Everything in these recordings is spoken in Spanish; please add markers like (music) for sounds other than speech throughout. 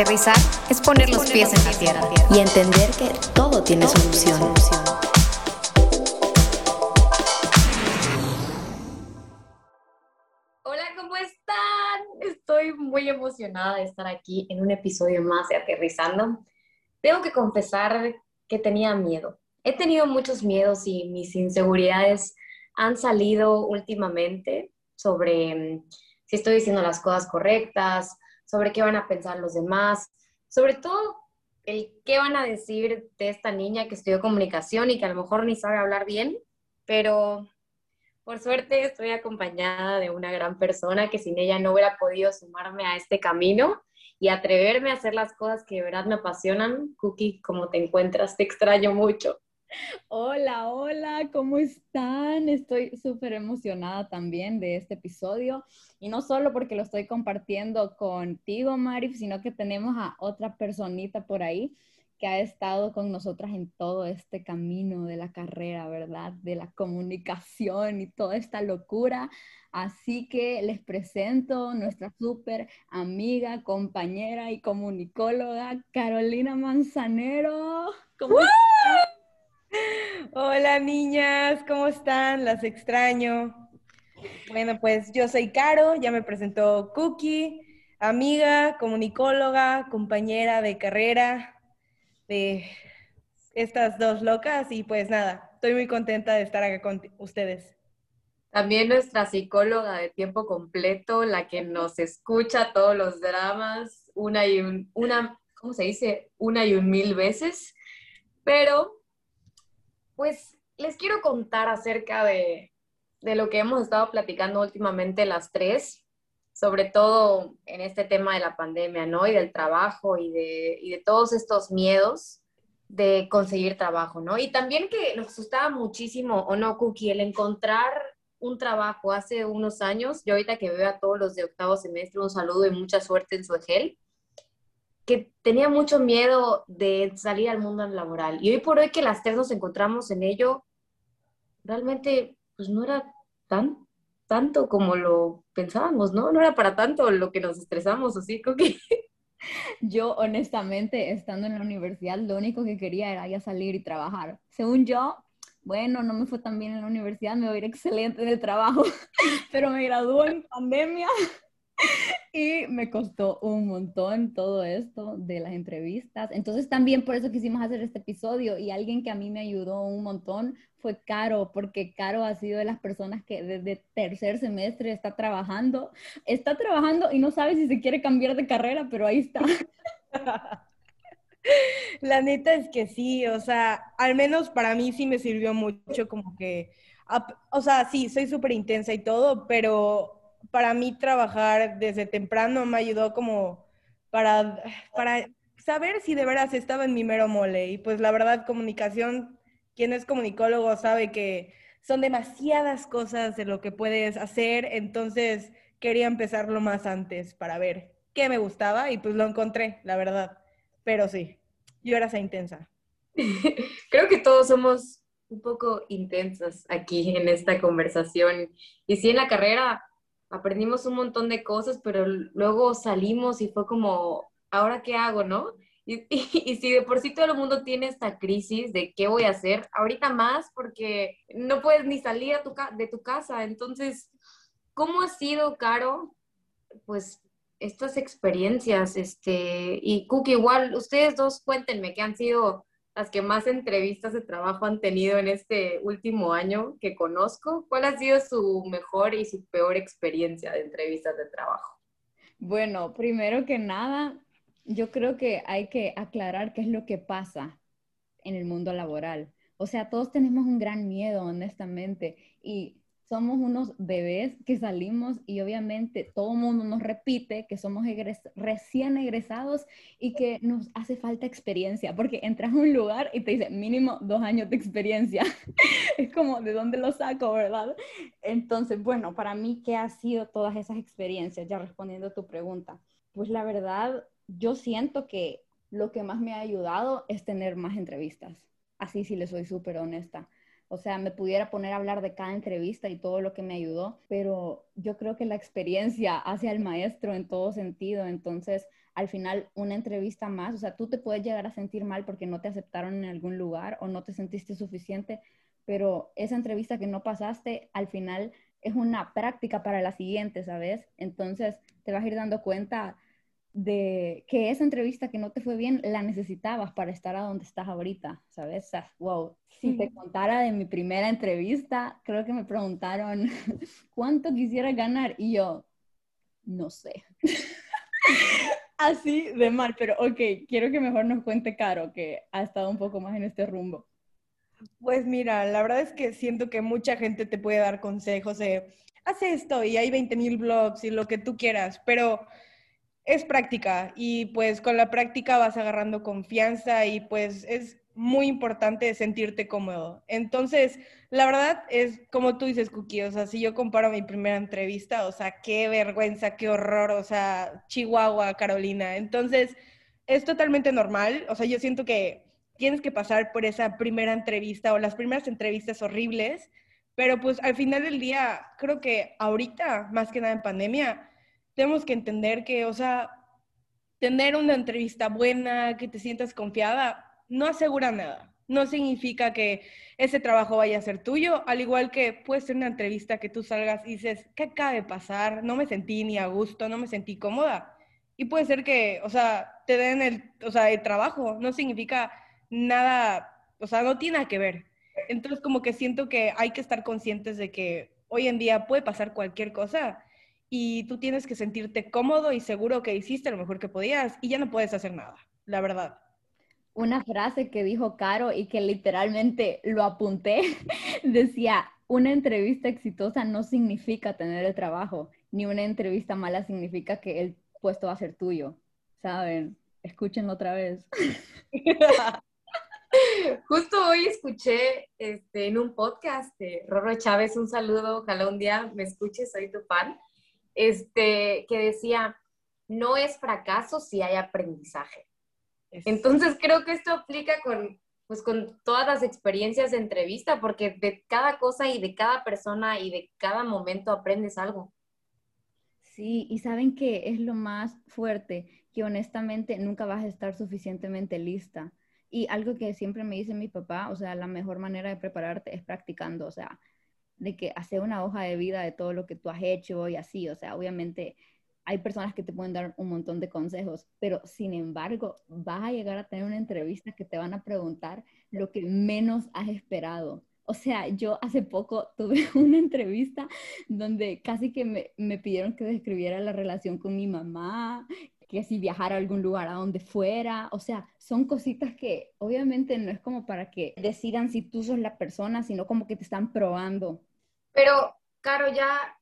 Aterrizar es poner los pies en la tierra y entender que todo tiene solución. Hola, ¿cómo están? Estoy muy emocionada de estar aquí en un episodio más de Aterrizando. Tengo que confesar que tenía miedo. He tenido muchos miedos y mis inseguridades han salido últimamente sobre mm, si estoy diciendo las cosas correctas, sobre qué van a pensar los demás, sobre todo el qué van a decir de esta niña que estudió comunicación y que a lo mejor ni sabe hablar bien, pero por suerte estoy acompañada de una gran persona que sin ella no hubiera podido sumarme a este camino y atreverme a hacer las cosas que de verdad me apasionan. Cookie, ¿cómo te encuentras? Te extraño mucho. Hola, hola, ¿cómo están? Estoy súper emocionada también de este episodio y no solo porque lo estoy compartiendo contigo, Marif, sino que tenemos a otra personita por ahí que ha estado con nosotras en todo este camino de la carrera, ¿verdad? De la comunicación y toda esta locura. Así que les presento nuestra súper amiga, compañera y comunicóloga, Carolina Manzanero. ¿Cómo Hola niñas, ¿cómo están? Las extraño. Bueno, pues yo soy Caro, ya me presentó Cookie, amiga, comunicóloga, compañera de carrera de estas dos locas y pues nada, estoy muy contenta de estar acá con ustedes. También nuestra psicóloga de tiempo completo, la que nos escucha todos los dramas, una y un, una, ¿cómo se dice? Una y un mil veces. Pero pues les quiero contar acerca de, lo que hemos estado platicando últimamente las tres, sobre todo en este tema de la pandemia, ¿no? Y del trabajo y de, y de todos estos miedos de conseguir trabajo, ¿no? Y también que nos asustaba muchísimo, o no, Cookie, el encontrar un trabajo hace unos años, yo ahorita que veo a todos los de octavo semestre, un saludo y mucha suerte en su EGEL, que tenía mucho miedo de salir al mundo laboral. Y hoy por hoy que las tres nos encontramos en ello, realmente pues no era tan tanto como lo pensábamos, ¿no? No era para tanto lo que nos estresamos, así que... (laughs) Yo, honestamente, estando en la universidad, lo único que quería era ya salir y trabajar. Según yo, bueno, no me fue tan bien en la universidad, me voy a ir excelente en el trabajo, (laughs) pero me graduó en pandemia y me costó un montón todo esto de las entrevistas. Entonces también por eso quisimos hacer este episodio y alguien que a mí me ayudó un montón fue Caro, porque Caro ha sido de las personas que desde tercer semestre está trabajando, está trabajando y no sabe si se quiere cambiar de carrera, pero ahí está. (laughs) La neta es que sí, o sea, al menos para mí sí me sirvió mucho como que, o sea, sí, soy súper intensa y todo, pero para mí trabajar desde temprano me ayudó como para, para saber si de veras estaba en mi mero mole. Y pues la verdad, comunicación, quien es comunicólogo sabe que son demasiadas cosas de lo que puedes hacer, entonces quería empezarlo más antes para ver qué me gustaba y pues lo encontré, la verdad. Pero sí, yo era esa intensa. (laughs) Creo que todos somos un poco intensas aquí en esta conversación. Y sí, en la carrera aprendimos un montón de cosas, pero luego salimos y fue como, ¿ahora qué hago, no? Y, (laughs) y, si de por sí todo el mundo tiene esta crisis de qué voy a hacer, ahorita más porque no puedes ni salir de tu casa. Entonces, ¿cómo ha sido, Caro, pues estas experiencias? Este, y Cookie, igual, ustedes dos cuéntenme qué han sido las que más entrevistas de trabajo han tenido en este último año que conozco. ¿Cuál ha sido su mejor y su peor experiencia de entrevistas de trabajo? Bueno, primero que nada, yo creo que hay que aclarar qué es lo que pasa en el mundo laboral. O sea, todos tenemos un gran miedo, honestamente, y somos unos bebés que salimos y obviamente todo el mundo nos repite que somos recién egresados y que nos hace falta experiencia, porque entras a un lugar y te dice mínimo dos años de experiencia. (laughs) es como, ¿de dónde lo saco, verdad? Entonces, bueno, para mí, ¿qué ha sido todas esas experiencias? Ya respondiendo a tu pregunta. Pues la verdad, yo siento que lo que más me ha ayudado es tener más entrevistas. Así sí le soy súper honesta o sea, me pudiera poner a hablar de cada entrevista y todo lo que me ayudó, pero yo creo que la experiencia hace al maestro en todo sentido, entonces al final una entrevista más, o sea, tú te puedes llegar a sentir mal porque no te aceptaron en algún lugar o no te sentiste suficiente, pero esa entrevista que no pasaste, al final es una práctica para la siguiente, ¿sabes? Entonces te vas a ir dando cuenta de que esa entrevista que no te fue bien la necesitabas para estar a donde estás ahorita, ¿sabes? O sea, wow, si te contara de mi primera entrevista, creo que me preguntaron (laughs) cuánto quisiera ganar y yo, no sé. (laughs) Así de mal, pero ok, quiero que mejor nos cuente Caro, que ha estado un poco más en este rumbo. Pues mira, la verdad es que siento que mucha gente te puede dar consejos de, haz esto y hay 20 mil blogs y lo que tú quieras, pero es práctica y pues con la práctica vas agarrando confianza y pues es muy importante sentirte cómodo. Entonces, la verdad es como tú dices, Cookie, o sea, si yo comparo mi primera entrevista, o sea, qué vergüenza, qué horror, o sea, Chihuahua, Carolina. Entonces, es totalmente normal, o sea, yo siento que tienes que pasar por esa primera entrevista o las primeras entrevistas horribles, pero pues al final del día, creo que ahorita, más que nada en pandemia, tenemos que entender que, o sea, tener una entrevista buena, que te sientas confiada, no asegura nada. No significa que ese trabajo vaya a ser tuyo, al igual que puede ser una entrevista que tú salgas y dices, ¿qué acaba de pasar? No me sentí ni a gusto, no me sentí cómoda. Y puede ser que, o sea, te den el, o sea, el trabajo, no significa nada, o sea, no tiene nada que ver. Entonces, como que siento que hay que estar conscientes de que hoy en día puede pasar cualquier cosa y tú tienes que sentirte cómodo y seguro que hiciste lo mejor que podías y ya no puedes hacer nada, la verdad. Una frase que dijo Caro y que literalmente lo apunté, (laughs) decía, una entrevista exitosa no significa tener el trabajo, ni una entrevista mala significa que el puesto va a ser tuyo, ¿saben? Escúchenlo otra vez. (laughs) Justo hoy escuché este, en un podcast de Rorro Chávez, un saludo, ojalá un día me escuches, soy tu fan este, que decía, no es fracaso si hay aprendizaje. Entonces creo que esto aplica con, pues, con todas las experiencias de entrevista, porque de cada cosa y de cada persona y de cada momento aprendes algo. Sí, y saben que es lo más fuerte, que honestamente nunca vas a estar suficientemente lista. Y algo que siempre me dice mi papá, o sea, la mejor manera de prepararte es practicando, o sea, de que hacer una hoja de vida de todo lo que tú has hecho y así, o sea, obviamente hay personas que te pueden dar un montón de consejos, pero sin embargo, vas a llegar a tener una entrevista que te van a preguntar lo que menos has esperado. O sea, yo hace poco (laughs) tuve una entrevista donde casi que me, me pidieron que describiera la relación con mi mamá, que si viajar a algún lugar a donde fuera, o sea, son cositas que obviamente no es como para que decidan si tú sos la persona, sino como que te están probando. Pero, Caro, ya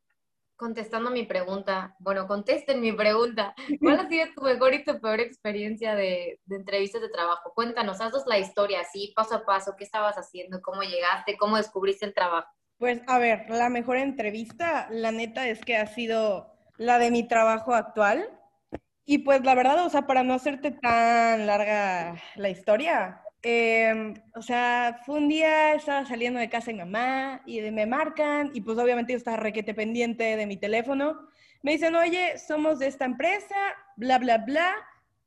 contestando mi pregunta, bueno, contesten mi pregunta, ¿cuál ha sido tu mejor y tu peor experiencia de, entrevistas de trabajo? Cuéntanos, haznos la historia, así, paso a paso, qué estabas haciendo, cómo llegaste, cómo descubriste el trabajo. Pues, a ver, la mejor entrevista, la neta, es que ha sido la de mi trabajo actual. Y pues la verdad, o sea, para no hacerte tan larga la historia, Em, o sea, fue un día, estaba saliendo de casa de mamá y me marcan y pues obviamente yo estaba requete pendiente de mi teléfono. Me dicen, oye, somos de esta empresa, bla, bla, bla.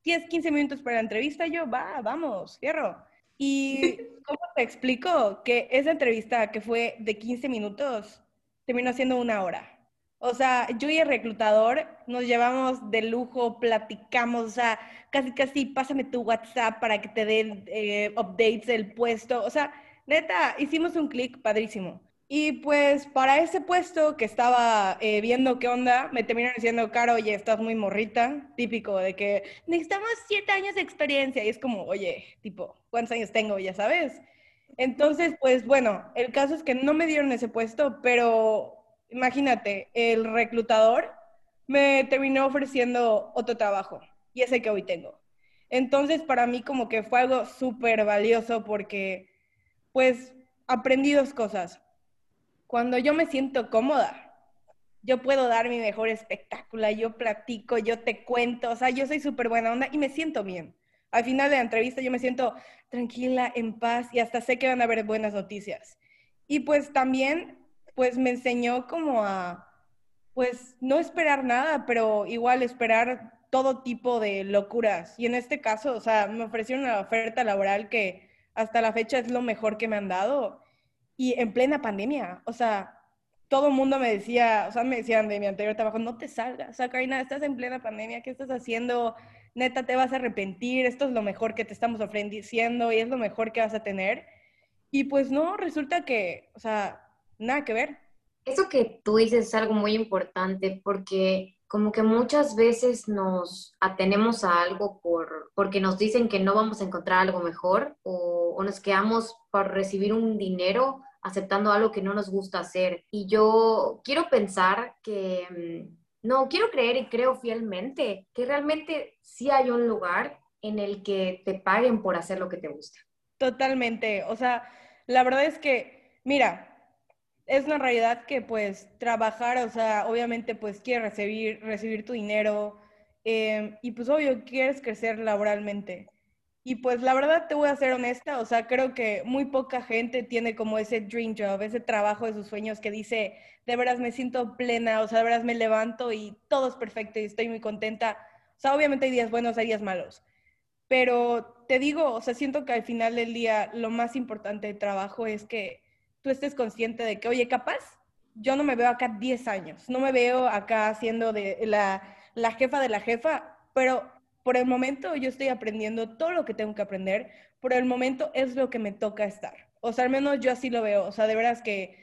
Tienes 15 minutos para la entrevista. Yo, va, vamos, cierro. Y (laughs) ¿cómo te explico que esa entrevista que fue de 15 minutos terminó siendo una hora? O sea, yo y el reclutador nos llevamos de lujo, platicamos, o sea, casi, casi, pásame tu WhatsApp para que te den eh, updates del puesto. O sea, neta, hicimos un clic padrísimo. Y pues para ese puesto que estaba eh, viendo qué onda, me terminaron diciendo, Caro, oye, estás muy morrita, típico de que necesitamos siete años de experiencia. Y es como, oye, tipo, ¿cuántos años tengo? Ya sabes. Entonces, pues bueno, el caso es que no me dieron ese puesto, pero imagínate, el reclutador me terminó ofreciendo otro trabajo y ese que hoy tengo. Entonces, para mí como que fue algo súper valioso porque, pues, aprendí dos cosas. Cuando yo me siento cómoda, yo puedo dar mi mejor espectáculo, yo platico, yo te cuento, o sea, yo soy súper buena onda y me siento bien. Al final de la entrevista yo me siento tranquila, en paz y hasta sé que van a haber buenas noticias. Y pues también, pues me enseñó como a, pues no esperar nada, pero igual esperar todo tipo de locuras. Y en este caso, o sea, me ofrecieron una oferta laboral que hasta la fecha es lo mejor que me han dado. Y en plena pandemia, o sea, todo el mundo me decía, o sea, me decían de mi anterior trabajo, no te salgas, o sea, Karina, estás en plena pandemia, ¿qué estás haciendo? Neta, te vas a arrepentir, esto es lo mejor que te estamos ofreciendo y es lo mejor que vas a tener. Y pues no, resulta que, o sea, nada que ver. Eso que tú dices es algo muy importante porque como que muchas veces nos atenemos a algo por, porque nos dicen que no vamos a encontrar algo mejor o, o, nos quedamos por recibir un dinero aceptando algo que no nos gusta hacer. Y yo quiero pensar que, mm, no, quiero creer y creo fielmente que realmente sí hay un lugar en el que te paguen por hacer lo que te gusta. Totalmente. O sea, la verdad es que, mira, es una realidad que pues trabajar, o sea, obviamente pues quieres recibir, recibir tu dinero eh, y pues obvio quieres crecer laboralmente. Y pues la verdad te voy a ser honesta, o sea, creo que muy poca gente tiene como ese dream job, ese trabajo de sus sueños que dice, de veras me siento plena, o sea, de veras me levanto y todo es perfecto y estoy muy contenta. O sea, obviamente hay días buenos, hay días malos. Pero te digo, o sea, siento que al final del día lo más importante del trabajo es que tú estés consciente de que, oye, capaz, yo no me veo acá 10 años, no me veo acá siendo de la, la jefa de la jefa, pero por el momento yo estoy aprendiendo todo lo que tengo que aprender, por el momento es lo que me toca estar. O sea, al menos yo así lo veo, o sea, de veras que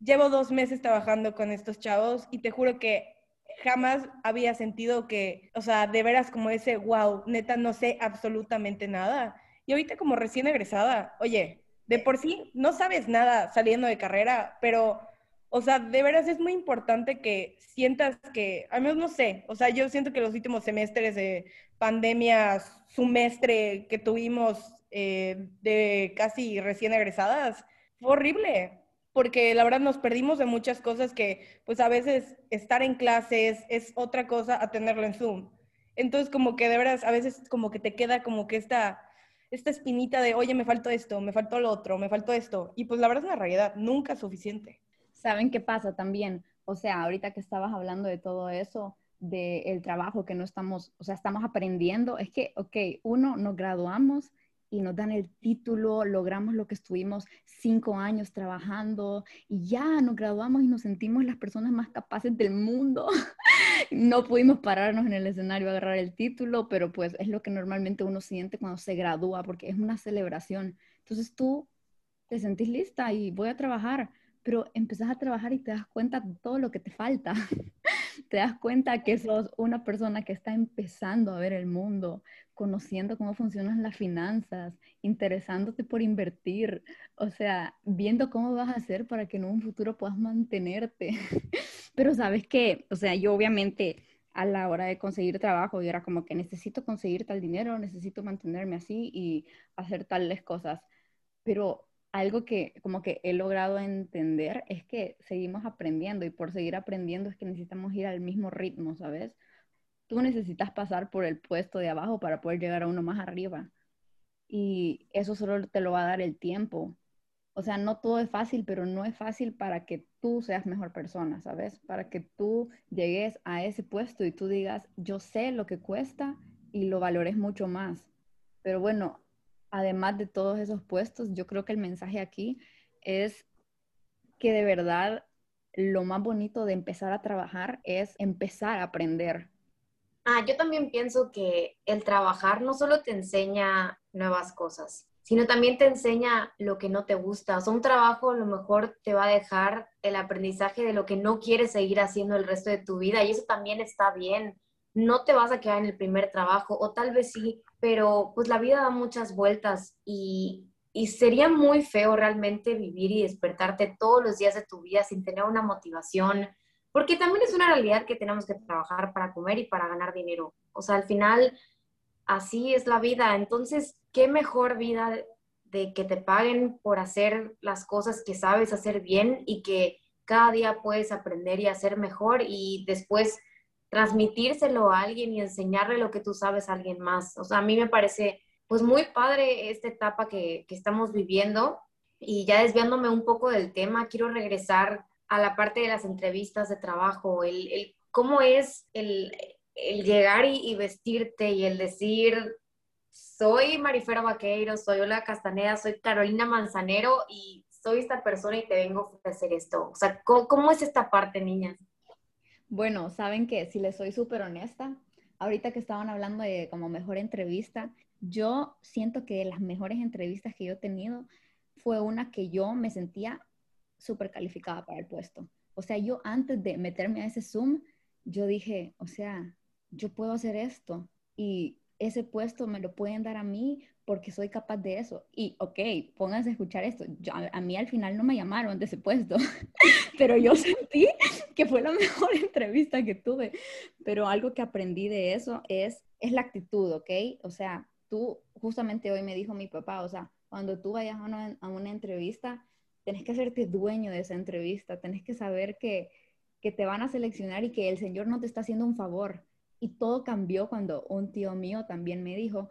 llevo dos meses trabajando con estos chavos y te juro que jamás había sentido que, o sea, de veras como ese, wow, neta, no sé absolutamente nada. Y ahorita como recién egresada, oye, de por sí no sabes nada saliendo de carrera, pero, o sea, de veras es muy importante que sientas que, al menos no sé, o sea, yo siento que los últimos semestres de pandemia, semestre que tuvimos eh, de casi recién egresadas, fue horrible, porque la verdad nos perdimos de muchas cosas que, pues a veces estar en clases es otra cosa a tenerlo en Zoom. Entonces, como que de veras, a veces como que te queda como que esta esta espinita de, oye, me faltó esto, me faltó lo otro, me faltó esto. Y pues la verdad es una realidad, nunca es suficiente. ¿Saben qué pasa también? O sea, ahorita que estabas hablando de todo eso, del trabajo que no estamos, o sea, estamos aprendiendo, es que, ok, uno, nos graduamos y nos dan el título, logramos lo que estuvimos cinco años trabajando y ya nos graduamos y nos sentimos las personas más capaces del mundo. (laughs) (laughs) no pudimos pararnos en el escenario a agarrar el título, pero pues es lo que normalmente uno siente cuando se gradúa porque es una celebración. Entonces tú te sentís lista y voy a trabajar, pero empezás a trabajar y te das cuenta de todo lo que te falta. (laughs) te das cuenta que sos una persona que está empezando a ver el mundo, conociendo cómo funcionan las finanzas, interesándote por invertir, o sea, viendo cómo vas a hacer para que en un futuro puedas mantenerte. (laughs) Pero sabes que, o sea, yo obviamente a la hora de conseguir trabajo, yo era como que necesito conseguir tal dinero, necesito mantenerme así y hacer tales cosas. Pero algo que como que he logrado entender es que seguimos aprendiendo y por seguir aprendiendo es que necesitamos ir al mismo ritmo, ¿sabes? Tú necesitas pasar por el puesto de abajo para poder llegar a uno más arriba. Y eso solo te lo va a dar el tiempo. O sea, no todo es fácil, pero no es fácil para que tú seas mejor persona, ¿sabes? Para que tú llegues a ese puesto y tú digas, yo sé lo que cuesta y lo valores mucho más. Pero bueno, además de todos esos puestos, yo creo que el mensaje aquí es que de verdad lo más bonito de empezar a trabajar es empezar a aprender. Ah, yo también pienso que el trabajar no solo te enseña nuevas cosas, sino también te enseña lo que no te gusta. O sea, un trabajo a lo mejor te va a dejar el aprendizaje de lo que no quieres seguir haciendo el resto de tu vida y eso también está bien. No te vas a quedar en el primer trabajo o tal vez sí, pero pues la vida da muchas vueltas y, sería muy feo realmente vivir y despertarte todos los días de tu vida sin tener una motivación, porque también es una realidad que tenemos que trabajar para comer y para ganar dinero. O sea, al final, así es la vida. Entonces, ¿qué mejor vida de que te paguen por hacer las cosas que sabes hacer bien y que cada día puedes aprender y hacer mejor y después transmitírselo a alguien y enseñarle lo que tú sabes a alguien más. O sea, a mí me parece pues muy padre esta etapa que, que estamos viviendo y ya desviándome un poco del tema, quiero regresar a la parte de las entrevistas de trabajo, el, cómo es el, llegar y, vestirte y el decir, soy Marifera Vaqueiro, soy Ola Castaneda, soy Carolina Manzanero y soy esta persona y te vengo a ofrecer esto. O sea, ¿cómo, es esta parte, niñas? Bueno, saben que si les soy súper honesta, ahorita que estaban hablando de como mejor entrevista, yo siento que las mejores entrevistas que yo he tenido fue una que yo me sentía súper calificada para el puesto. O sea, yo antes de meterme a ese Zoom, yo dije, o sea, yo puedo hacer esto y ese puesto me lo pueden dar a mí porque soy capaz de eso. Y, ok, pónganse a escuchar esto. a, mí al final no me llamaron de ese puesto, (laughs) pero yo sentí que fue la (laughs) mejor entrevista que tuve. Pero algo que aprendí de eso es, es la actitud, ¿ok? O sea, tú, justamente hoy me dijo mi papá, o sea, cuando tú vayas a una, a una entrevista, tenés que hacerte dueño de esa entrevista, tenés que saber que, que te van a seleccionar y que el Señor no te está haciendo un favor. Y todo cambió cuando un tío mío también me dijo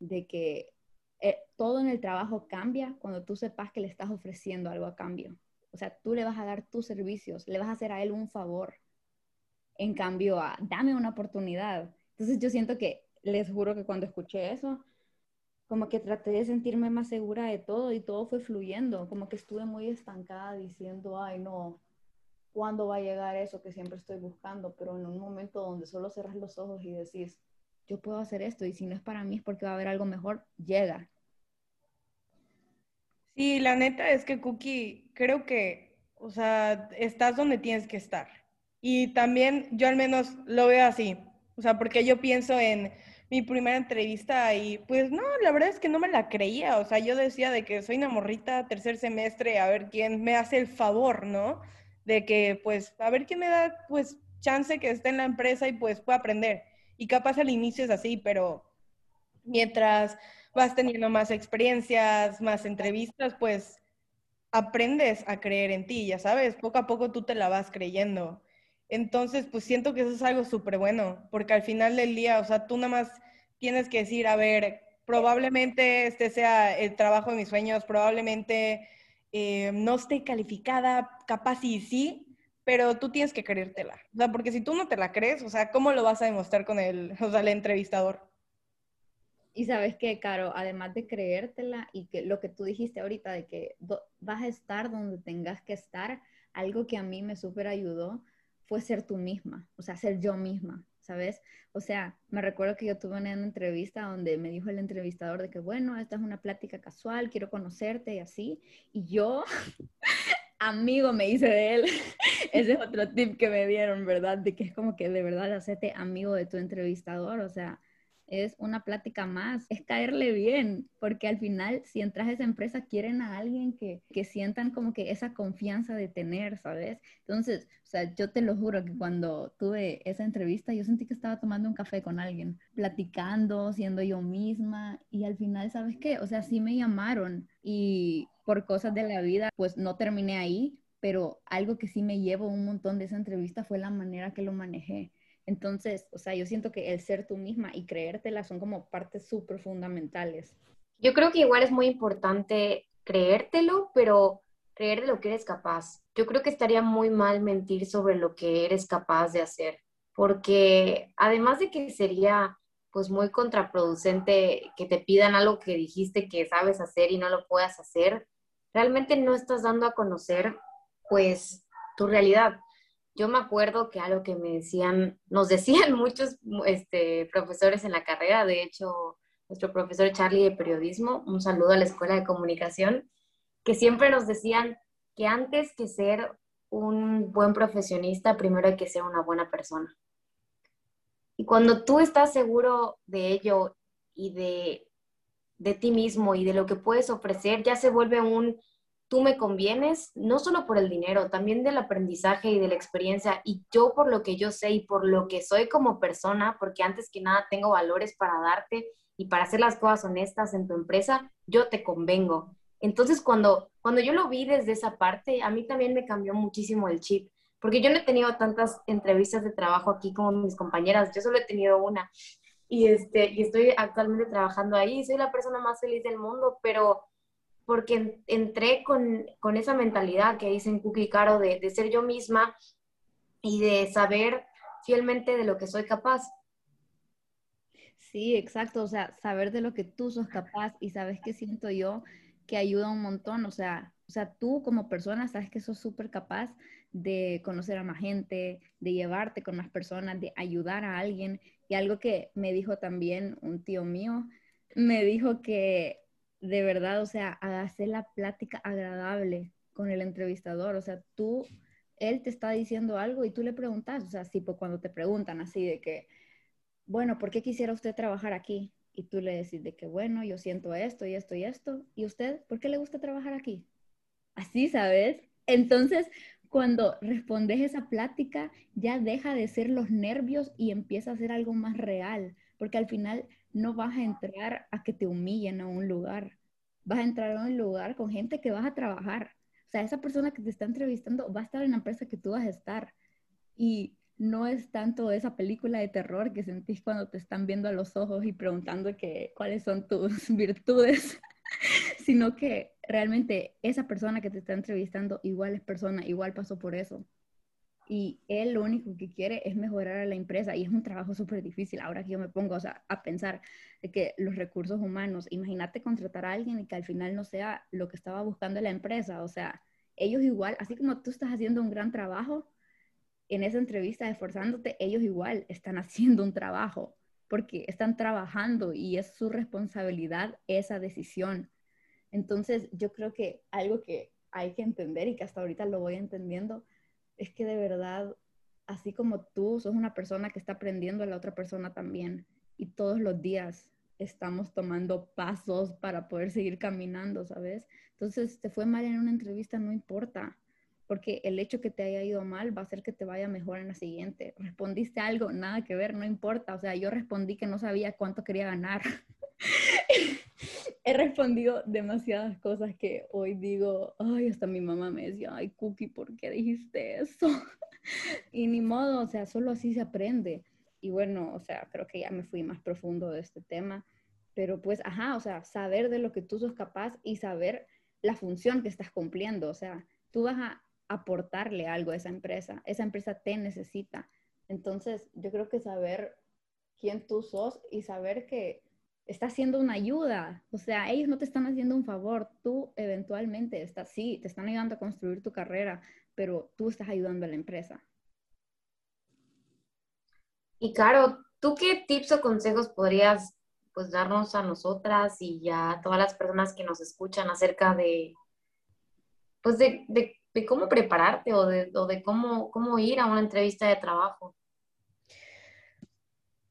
de que eh, todo en el trabajo cambia cuando tú sepas que le estás ofreciendo algo a cambio. O sea, tú le vas a dar tus servicios, le vas a hacer a él un favor. En cambio, a, dame una oportunidad. Entonces yo siento que, les juro que cuando escuché eso, como que traté de sentirme más segura de todo y todo fue fluyendo, como que estuve muy estancada diciendo, ay no, ¿cuándo va a llegar eso que siempre estoy buscando? Pero en un momento donde solo cerras los ojos y decís, yo puedo hacer esto y si no es para mí es porque va a haber algo mejor, llega. Sí, la neta es que Cookie, creo que, o sea, estás donde tienes que estar. Y también yo al menos lo veo así, o sea, porque yo pienso en mi primera entrevista y pues no, la verdad es que no me la creía, o sea, yo decía de que soy una morrita, tercer semestre, a ver quién me hace el favor, ¿no? De que pues a ver quién me da pues chance que esté en la empresa y pues pueda aprender. Y capaz al inicio es así, pero mientras vas teniendo más experiencias, más entrevistas, pues aprendes a creer en ti, ya sabes, poco a poco tú te la vas creyendo. Entonces, pues siento que eso es algo súper bueno, porque al final del día, o sea, tú nada más tienes que decir, a ver, probablemente este sea el trabajo de mis sueños, probablemente eh, no esté calificada, capaz y sí, pero tú tienes que creértela. O sea, porque si tú no te la crees, o sea, ¿cómo lo vas a demostrar con el, o sea, el entrevistador? Y sabes que, Caro, además de creértela y que lo que tú dijiste ahorita de que vas a estar donde tengas que estar, algo que a mí me súper ayudó fue ser tú misma, o sea, ser yo misma, ¿sabes? O sea, me recuerdo que yo tuve una entrevista donde me dijo el entrevistador de que, bueno, esta es una plática casual, quiero conocerte y así, y yo, amigo me hice de él. (laughs) Ese es otro tip que me dieron, ¿verdad? De que es como que de verdad hacerte amigo de tu entrevistador, o sea, es una plática más, es caerle bien, porque al final si entras a esa empresa quieren a alguien que, que sientan como que esa confianza de tener, ¿sabes? Entonces, o sea, yo te lo juro que cuando tuve esa entrevista yo sentí que estaba tomando un café con alguien, platicando, siendo yo misma y al final, ¿sabes qué? O sea, sí me llamaron y por cosas de la vida, pues no terminé ahí, pero algo que sí me llevo un montón de esa entrevista fue la manera que lo manejé entonces, o sea, yo siento que el ser tú misma y creértela son como partes súper fundamentales. Yo creo que igual es muy importante creértelo, pero creer de lo que eres capaz. Yo creo que estaría muy mal mentir sobre lo que eres capaz de hacer, porque además de que sería pues muy contraproducente que te pidan algo que dijiste que sabes hacer y no lo puedas hacer, realmente no estás dando a conocer pues tu realidad yo me acuerdo que algo que me decían, nos decían (laughs) muchos este, profesores en la carrera, de hecho, nuestro profesor Charlie de periodismo, un saludo a la Escuela de Comunicación, que siempre nos decían que antes que ser un buen profesionista, primero hay que ser una buena persona. Y cuando tú estás seguro de ello y de, de ti mismo y de lo que puedes ofrecer, ya se vuelve un tú me convienes, no solo por el dinero, también del aprendizaje y de la experiencia, y yo por lo que yo sé y por lo que soy como persona, porque antes que nada tengo valores para darte y para hacer las cosas honestas en tu empresa, yo te convengo. Entonces, cuando, cuando yo lo vi desde esa parte, a mí también me cambió muchísimo el chip, porque yo no he tenido tantas entrevistas de trabajo aquí como mis compañeras, yo solo he tenido una. Y, este, y estoy actualmente trabajando ahí, soy la persona más feliz del mundo, pero porque entré con, esa mentalidad que dicen Cookie y Caro de, de ser yo misma y de saber fielmente de lo que soy capaz. Sí, exacto, o sea, saber de lo que tú sos capaz y sabes que siento yo que ayuda un montón, o sea, o sea, tú como persona sabes que sos súper capaz de conocer a más gente, de llevarte con más personas, de ayudar a alguien. Y algo que me dijo también un tío mío, me dijo que de verdad, o sea, hacer la plática agradable con el entrevistador, o sea, tú, él te está diciendo algo y tú le preguntas, o sea, tipo cuando te preguntan así de que, bueno, ¿por qué quisiera usted trabajar aquí? Y tú le decís de que, bueno, yo siento esto y esto y esto. ¿Y usted, por qué le gusta trabajar aquí? Así, ¿sabes? Entonces, cuando respondes esa plática, ya deja de ser los nervios y empieza a ser algo más real, porque al final no vas a entrar a que te humillen a un lugar, vas a entrar a un lugar con gente que vas a trabajar. O sea, esa persona que te está entrevistando va a estar en la empresa que tú vas a estar. Y no es tanto esa película de terror que sentís cuando te están viendo a los ojos y preguntando que, cuáles son tus (laughs) virtudes, (laughs) sino que realmente esa persona que te está entrevistando igual es persona, igual pasó por eso. Y él lo único que quiere es mejorar a la empresa y es un trabajo súper difícil. Ahora que yo me pongo a pensar que los recursos humanos, imagínate contratar a alguien y que al final no sea lo que estaba buscando la empresa. O sea, ellos igual, así como tú estás haciendo un gran trabajo, en esa entrevista esforzándote, ellos igual están haciendo un trabajo porque están trabajando y es su responsabilidad esa decisión. Entonces, yo creo que algo que hay que entender y que hasta ahorita lo voy entendiendo es que de verdad, así como tú sos una persona que está aprendiendo a la otra persona también y todos los días estamos tomando pasos para poder seguir caminando, ¿sabes? Entonces, te fue mal en una entrevista, no importa porque el hecho que te haya ido mal va a hacer que te vaya mejor en la siguiente. Respondiste algo, nada que ver, no importa. O sea, yo respondí que no sabía cuánto quería ganar. (laughs) He respondido demasiadas cosas que hoy digo, ay, hasta mi mamá me decía, ay, Cookie, ¿por qué dijiste eso? (laughs) y ni modo, o sea, solo así se aprende. Y bueno, o sea, creo que ya me fui más profundo de este tema, pero pues, ajá, o sea, saber de lo que tú sos capaz y saber la función que estás cumpliendo, o sea, tú vas a aportarle algo a esa empresa. Esa empresa te necesita. Entonces, yo creo que saber quién tú sos y saber que está haciendo una ayuda. O sea, ellos no te están haciendo un favor. Tú eventualmente estás, sí, te están ayudando a construir tu carrera, pero tú estás ayudando a la empresa. Y Caro, ¿tú qué tips o consejos podrías pues darnos a nosotras y a todas las personas que nos escuchan acerca de pues de, de cómo prepararte o de, de cómo, cómo ir a una entrevista de trabajo?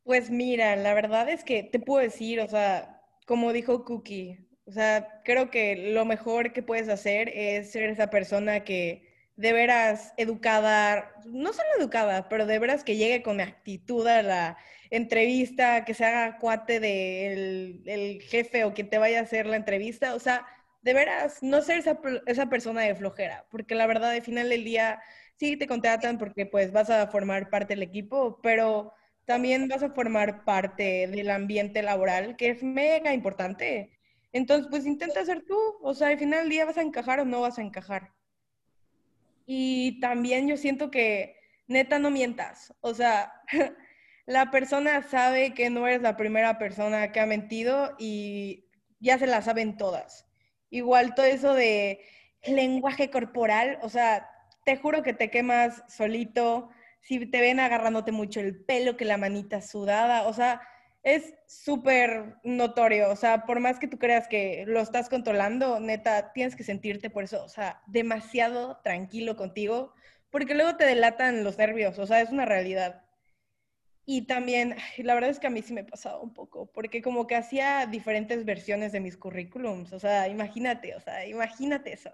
Pues mira, la verdad es que te puedo decir, o sea, como dijo Cookie, o sea, creo que lo mejor que puedes hacer es ser esa persona que de veras educada, no solo educada, pero de veras que llegue con actitud a la entrevista, que se haga cuate del el jefe o quien te vaya a hacer la entrevista, o sea, de veras, no ser esa, esa persona de flojera, porque la verdad, al final del día, sí te contratan porque pues vas a formar parte del equipo, pero también vas a formar parte del ambiente laboral, que es mega importante. Entonces, pues intenta ser tú, o sea, al final del día vas a encajar o no vas a encajar. Y también yo siento que, neta, no mientas, o sea, (laughs) la persona sabe que no eres la primera persona que ha mentido y ya se la saben todas. Igual todo eso de lenguaje corporal, o sea, te juro que te quemas solito, si te ven agarrándote mucho el pelo, que la manita sudada, o sea, es súper notorio, o sea, por más que tú creas que lo estás controlando, neta, tienes que sentirte por eso, o sea, demasiado tranquilo contigo, porque luego te delatan los nervios, o sea, es una realidad. Y también, la verdad es que a mí sí me pasaba un poco, porque como que hacía diferentes versiones de mis currículums, o sea, imagínate, o sea, imagínate eso.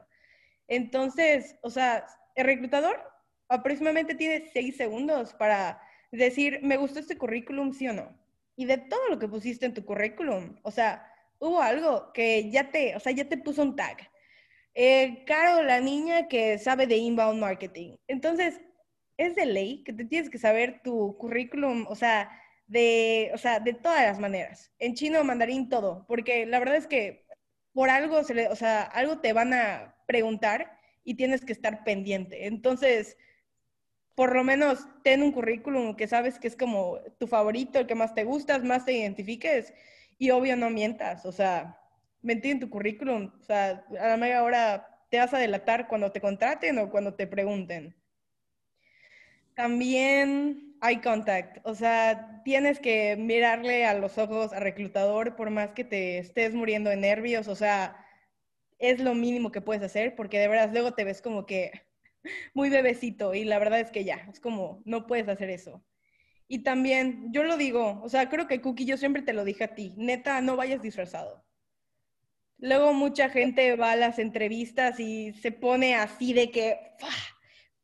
Entonces, o sea, el reclutador aproximadamente tiene seis segundos para decir, me gustó este currículum, sí o no. Y de todo lo que pusiste en tu currículum, o sea, hubo algo que ya te, o sea, ya te puso un tag. Eh, Caro, la niña que sabe de inbound marketing. Entonces, es de ley que te tienes que saber tu currículum, o sea, de, o sea, de todas las maneras. En chino, mandarín, todo. Porque la verdad es que por algo, se le, o sea, algo te van a preguntar y tienes que estar pendiente. Entonces, por lo menos ten un currículum que sabes que es como tu favorito, el que más te gusta, más te identifiques y obvio no mientas, o sea, mentir en tu currículum, o sea, a la media hora te vas a delatar cuando te contraten o cuando te pregunten. También eye contact, o sea, tienes que mirarle a los ojos al reclutador por más que te estés muriendo de nervios, o sea, es lo mínimo que puedes hacer porque de verdad luego te ves como que muy bebecito y la verdad es que ya, es como, no puedes hacer eso. Y también, yo lo digo, o sea, creo que Cookie, yo siempre te lo dije a ti, neta, no vayas disfrazado. Luego mucha gente va a las entrevistas y se pone así de que,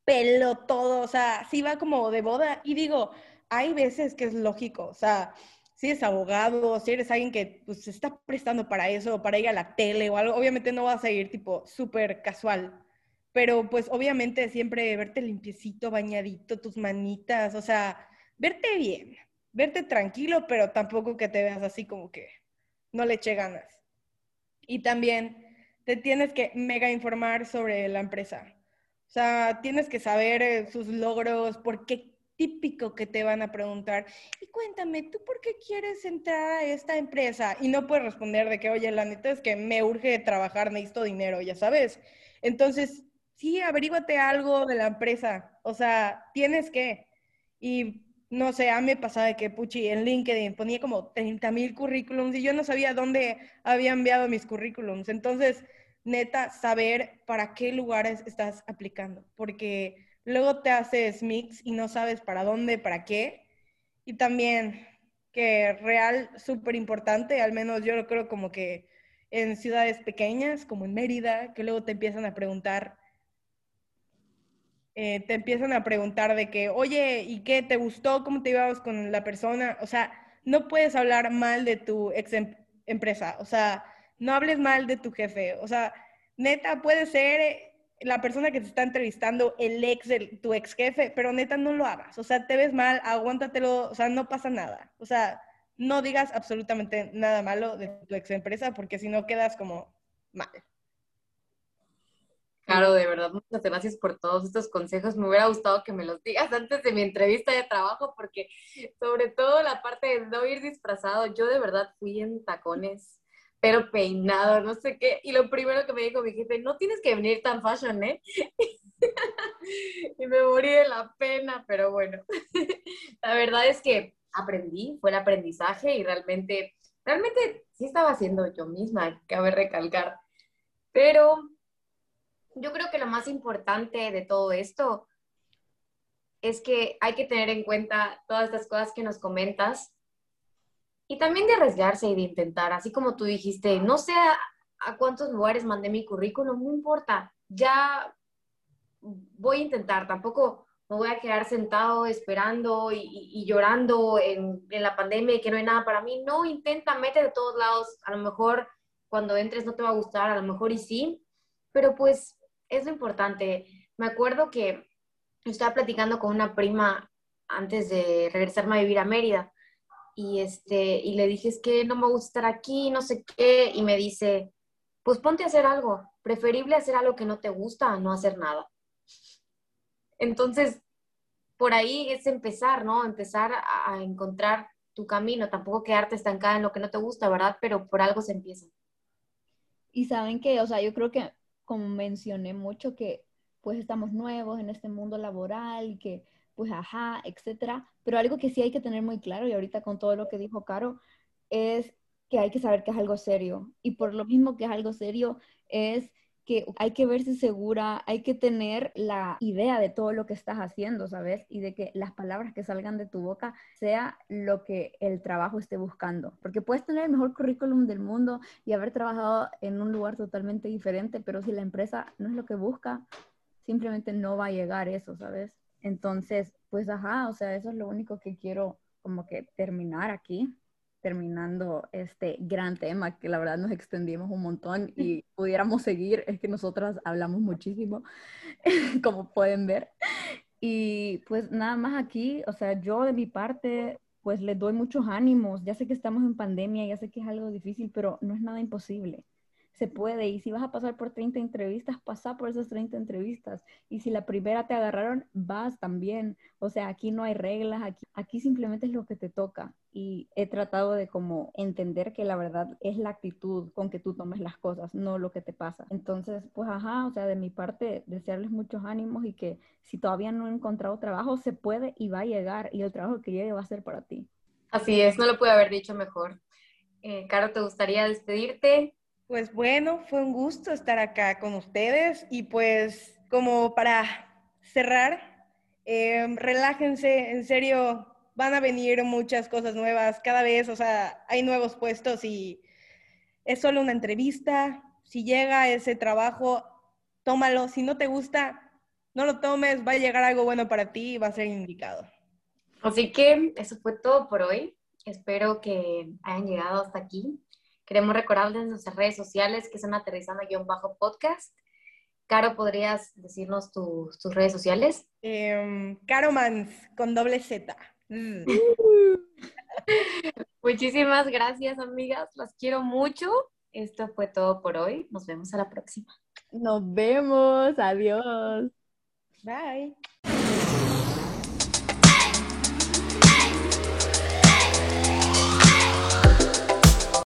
pelo todo, o sea, sí va como de boda. Y digo, hay veces que es lógico, o sea, si eres abogado, si eres alguien que pues, se está prestando para eso, para ir a la tele o algo, obviamente no vas a ir tipo súper casual. Pero pues obviamente siempre verte limpiecito, bañadito, tus manitas, o sea, verte bien, verte tranquilo, pero tampoco que te veas así como que no le eche ganas. Y también te tienes que mega informar sobre la empresa. O sea, tienes que saber eh, sus logros, por qué típico que te van a preguntar, y cuéntame, ¿tú por qué quieres entrar a esta empresa? Y no puedes responder de que, oye, la neta es que me urge trabajar, necesito dinero, ya sabes. Entonces, sí, averíguate algo de la empresa. O sea, tienes que. Y no sé, a mí me pasaba de que, puchi, en LinkedIn ponía como 30 mil currículums y yo no sabía dónde había enviado mis currículums. Entonces, neta, saber para qué lugares estás aplicando, porque luego te haces mix y no sabes para dónde, para qué. Y también que real, súper importante, al menos yo lo creo como que en ciudades pequeñas, como en Mérida, que luego te empiezan a preguntar eh, te empiezan a preguntar de que, oye, ¿y qué te gustó? ¿Cómo te ibas con la persona? O sea, no puedes hablar mal de tu ex em-, empresa, o sea, no hables mal de tu jefe, o sea, neta puede ser eh, la persona que te está entrevistando el ex de tu ex jefe, pero neta no lo hagas, o sea, te ves mal, aguántatelo, o sea, no pasa nada, o sea, no digas absolutamente nada malo de tu ex empresa porque si no quedas como mal. Claro, de verdad, muchas gracias por todos estos consejos. Me hubiera gustado que me los digas (laughs) antes de mi entrevista de trabajo, porque sobre todo la parte de no ir disfrazado, yo de verdad fui en tacones, pero peinado, no sé qué. Y lo primero que me dijo mi jefe, no tienes que venir tan fashion, ¿eh? (laughs) y me morí de la pena, pero bueno, (laughs) la verdad es que aprendí, fue el aprendizaje y realmente, realmente sí estaba haciendo yo misma, cabe recalcar. Pero yo creo que lo más importante de todo esto es que hay que tener en cuenta todas estas cosas que nos comentas y también de arriesgarse y de intentar, así como tú dijiste, no sé a, cuántos lugares mandé mi currículum, no importa, ya voy a intentar, tampoco me voy a quedar sentado esperando y, llorando en, la pandemia y que no hay nada para mí. No, intenta, mete de todos lados. A lo mejor cuando entres no te va a gustar, a lo mejor y sí, pero pues es lo importante. Me acuerdo que estaba platicando con una prima antes de regresarme a vivir a Mérida y, este, y le dije, es que no me gusta estar aquí, no sé qué, y me dice, pues ponte a hacer algo, preferible hacer algo que no te gusta a no hacer nada. Entonces, por ahí es empezar, ¿no? Empezar a, encontrar tu camino, tampoco quedarte estancada en lo que no te gusta, ¿verdad? Pero por algo se empieza. Y saben que, o sea, yo creo que como mencioné mucho que pues estamos nuevos en este mundo laboral, que pues ajá, etcétera, pero algo que sí hay que tener muy claro y ahorita con todo lo que dijo Caro es que hay que saber que es algo serio. Y por lo mismo que es algo serio es hay que verse segura, hay que tener la idea de todo lo que estás haciendo, ¿sabes? Y de que las palabras que salgan de tu boca sea lo que el trabajo esté buscando. Porque puedes tener el mejor currículum del mundo y haber trabajado en un lugar totalmente diferente, pero si la empresa no es lo que busca, simplemente no va a llegar eso, ¿sabes? Entonces, pues ajá, o sea, eso es lo único que quiero como que terminar aquí terminando este gran tema que la verdad nos extendimos un montón y pudiéramos seguir, es que nosotras hablamos muchísimo, (laughs) como pueden ver. Y pues nada más aquí, o sea, yo de mi parte, pues les doy muchos ánimos. Ya sé que estamos en pandemia, ya sé que es algo difícil, pero no es nada imposible. Se puede. Y si vas a pasar por 30 entrevistas, pasa por esas 30 entrevistas. Y si la primera te agarraron, vas también. O sea, aquí no hay reglas, aquí, aquí simplemente es lo que te toca. Y he tratado de como entender que la verdad es la actitud con que tú tomes las cosas, no lo que te pasa. Entonces, pues ajá, o sea, de mi parte, desearles muchos ánimos y que si todavía no he encontrado trabajo, se puede y va a llegar. Y el trabajo que llegue va a ser para ti. Así es, no lo pude haber dicho mejor. Eh, Caro, ¿te gustaría despedirte? Pues bueno, fue un gusto estar acá con ustedes y pues como para cerrar, em, relájense, en serio, van a venir muchas cosas nuevas cada vez, o sea, hay nuevos puestos y es solo una entrevista. Si llega ese trabajo, tómalo. Si no te gusta, no lo tomes, va a llegar algo bueno para ti y va a ser indicado. Así que eso fue todo por hoy. Espero que hayan llegado hasta aquí. Queremos recordarles nuestras redes sociales que son aterrizando-podcast. Caro, ¿podrías decirnos tus redes sociales? Eh, Caromans con doble Z. Mm. (laughs) Muchísimas gracias, amigas. Las quiero mucho. Esto fue todo por hoy. Nos vemos a la próxima. Nos vemos. Adiós. Bye.